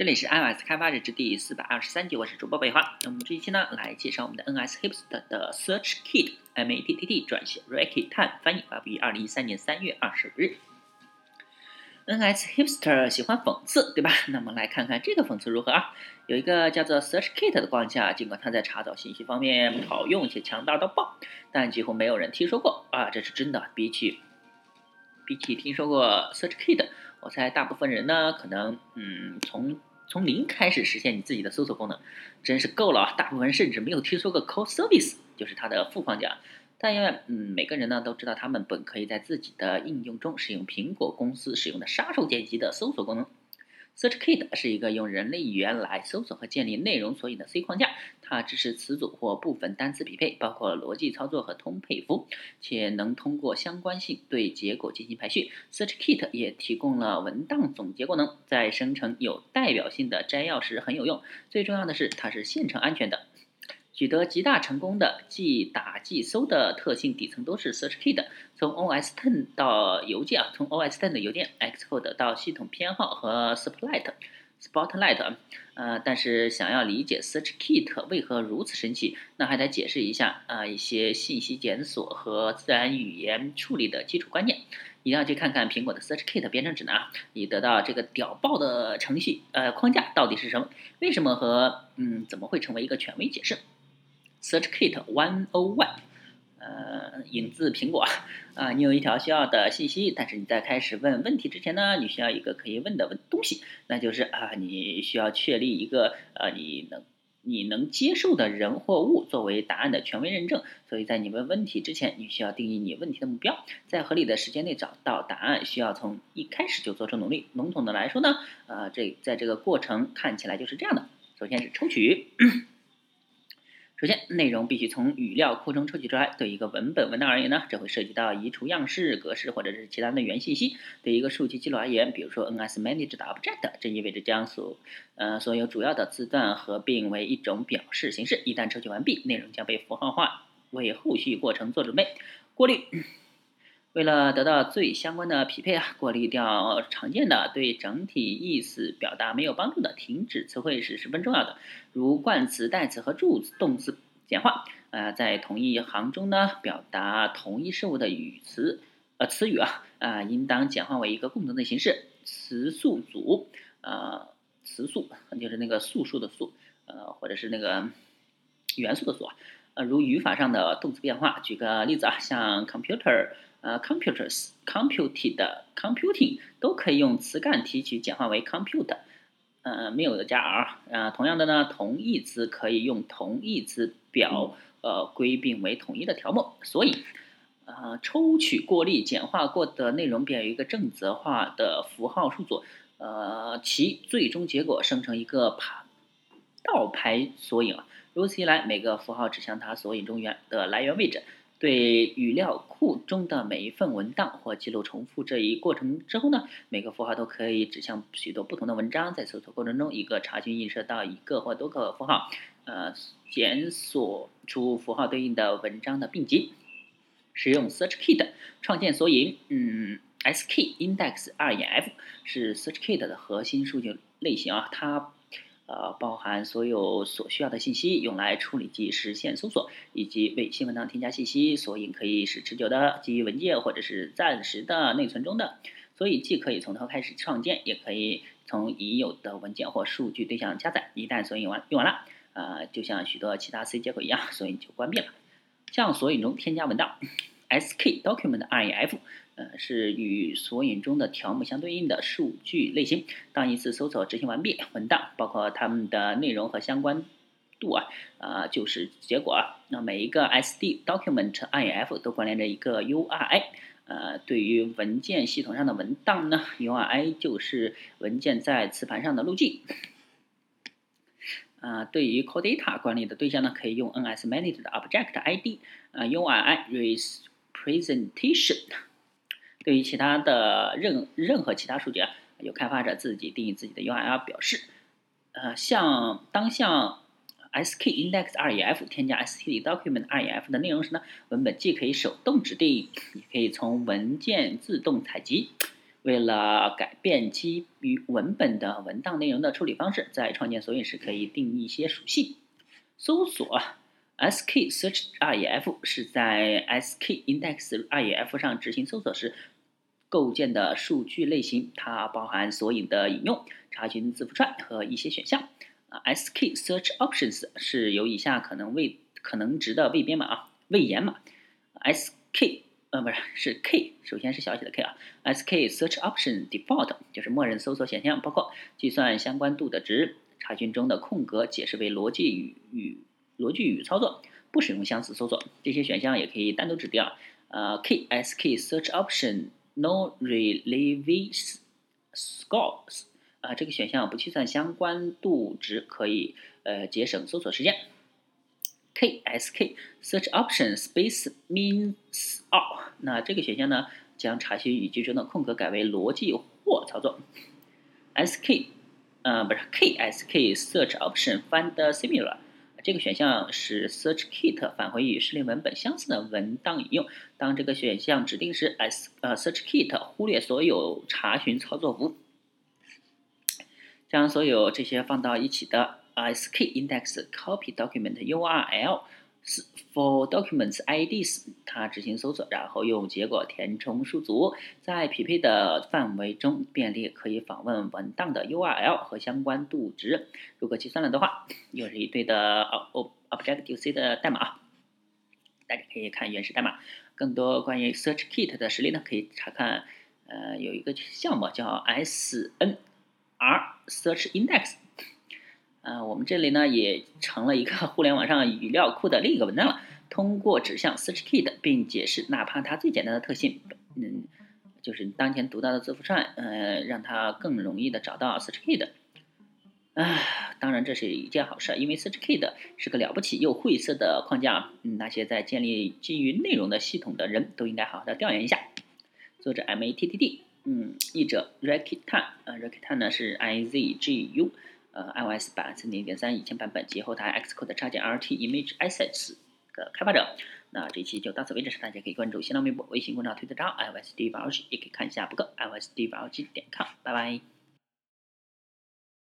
这里是 iOS 开发日志第四百二十三集，我是主播北华。那么这一期呢，来介绍我们的 NSHipster 的 Search Kit M A T T T 转写 Ricky Tan 翻译，发布于二零一三年三月二十五日。NSHipster 喜欢讽刺，对吧？那么来看看这个讽刺如何啊？有一个叫做 Search Kit 的框架，尽管它在查找信息方面好用且强大到爆，但几乎没有人听说过啊！这是真的。比起比起听说过 Search Kit，我猜大部分人呢，可能嗯从从零开始实现你自己的搜索功能，真是够了啊！大部分人甚至没有听说过 Core Service，就是它的副框架。但因为嗯，每个人呢都知道，他们本可以在自己的应用中使用苹果公司使用的杀手锏级的搜索功能。Search Kit 是一个用人类语言来搜索和建立内容索引的 C 框架，它支持词组或部分单词匹配，包括逻辑操作和通配符，且能通过相关性对结果进行排序。Search Kit 也提供了文档总结功能，在生成有代表性的摘要时很有用。最重要的是，它是现成安全的。取得极大成功的即打即搜的特性底层都是 Search Kit。从 OS Ten 到邮件啊，从 OS Ten 的邮件 Xcode 到系统编号和 Spotlight Spotlight，呃，但是想要理解 Search Kit 为何如此神奇，那还得解释一下啊一些信息检索和自然语言处理的基础观念。一定要去看看苹果的 Search Kit 编程指南啊，以得到这个屌爆的程序呃框架到底是什么，为什么和嗯怎么会成为一个权威解释。Search Kit One O One，呃，引自苹果啊。你有一条需要的信息，但是你在开始问问题之前呢，你需要一个可以问的问东西，那就是啊，你需要确立一个呃，你能你能接受的人或物作为答案的权威认证。所以在你问问题之前，你需要定义你问题的目标，在合理的时间内找到答案，需要从一开始就做出努力。笼统的来说呢，呃，这在这个过程看起来就是这样的。首先是抽取。首先，内容必须从语料库中抽取出来。对一个文本文档而言呢，这会涉及到移除样式、格式或者是其他的原信息。对一个数据记录而言，比如说 NSManaged Object，这意味着将所呃所有主要的字段合并为一种表示形式。一旦抽取完毕，内容将被符号化，为后续过程做准备。过滤。为了得到最相关的匹配啊，过滤掉常见的对整体意思表达没有帮助的停止词汇是十分重要的。如冠词、代词和助词、动词简化。呃，在同一行中呢，表达同一事物的语词呃词语啊啊，应当简化为一个共同的形式。词素组呃，词素就是那个素数的素呃，或者是那个元素的素啊。呃，如语法上的动词变化。举个例子啊，像 computer。呃，computers、computed、computing 都可以用词干提取简化为 compute，呃，没有加 r。呃，同样的呢，同义词可以用同义词表呃归并为统一的条目。所以，呃，抽取过滤简化过的内容变为一个正则化的符号数组，呃，其最终结果生成一个排倒排索引。如此一来，每个符号指向它索引中原的来源位置。对语料库中的每一份文档或记录重复这一过程之后呢，每个符号都可以指向许多不同的文章。在搜索过程中，一个查询映射到一个或多个符号，呃，检索出符号对应的文章的并集。使用 Search Kit 创建索引，嗯，SK Index 二眼 F 是 Search Kit 的核心数据类型啊，它。呃，包含所有所需要的信息，用来处理及实现搜索，以及为新文档添加信息。索引可以是持久的，基于文件或者是暂时的内存中的。所以既可以从头开始创建，也可以从已有的文件或数据对象加载。一旦索引完用完了，呃，就像许多其他 C 接口一样，索引就关闭了。向索引中添加文档，SK Document REF。呃，是与索引中的条目相对应的数据类型。当一次搜索执行完毕，文档包括它们的内容和相关度啊，啊就是结果啊。那每一个 SD document IF 都关联着一个 URI。呃，对于文件系统上的文档呢，URI 就是文件在磁盘上的路径。啊，对于 Core Data 管理的对象呢，可以用 NSManaged Object ID。呃，URI Representation。对于其他的任任何其他数据啊，由开发者自己定义自己的 URL 表示。呃，像当向 skIndex.ref 添加 stdocument.ref 的内容时呢，文本既可以手动指定，也可以从文件自动采集。为了改变基于文本的文档内容的处理方式，在创建索引时可以定义一些属性。搜索 sk search ref 是在 sk index ref 上执行搜索时构建的数据类型，它包含索引的引用、查询字符串和一些选项。啊，sk search options 是由以下可能位可能值的位编码啊位延码，sk。呃，不是，是 k，首先是小写的 k 啊。sk search option default 就是默认搜索选项，包括计算相关度的值、查询中的空格解释为逻辑语语逻辑与操作，不使用相似搜索。这些选项也可以单独指定。呃，k sk search option no relevance scores 啊，这个选项不计算相关度值，可以呃节省搜索时间。KSK Search Option Space Means All，那这个选项呢，将查询语句中的空格改为逻辑或操作。SK，呃，不是 KSK Search Option Find Similar，这个选项是 Search Kit 返回与示例文本相似的文档引用。当这个选项指定时，S 呃 Search Kit 忽略所有查询操作符，将所有这些放到一起的。sk index copy document URL for documents IDs，它执行搜索，然后用结果填充数组，在匹配的范围中便利可以访问文档的 URL 和相关度值。如果计算了的话，又是一堆的 Objective C 的代码，大家可以看原始代码。更多关于 Search Kit 的实例呢，可以查看呃有一个项目叫 SNR Search Index。呃，我们这里呢也成了一个互联网上语料库的另一个文章了。通过指向 Search Kit 并解释，哪怕它最简单的特性，嗯，就是当前读到的字符串，呃，让它更容易的找到 Search Kit。啊，当然这是一件好事，因为 Search Kit 是个了不起又晦涩的框架，嗯，那些在建立基于内容的系统的人都应该好好的调研一下。作者 M A T T D，嗯，译者 Rakitan，呃，Rakitan 呢是 I Z G U。呃，iOS 版三点零点三以前版本及后台 Xcode 插件 RT Image Assets 的开发者。那这期就到此为止，大家可以关注新浪微博、微信公众号、推特账号 iOS D 八二七，也可以看一下博客 iOS D 八二七点 com。拜拜。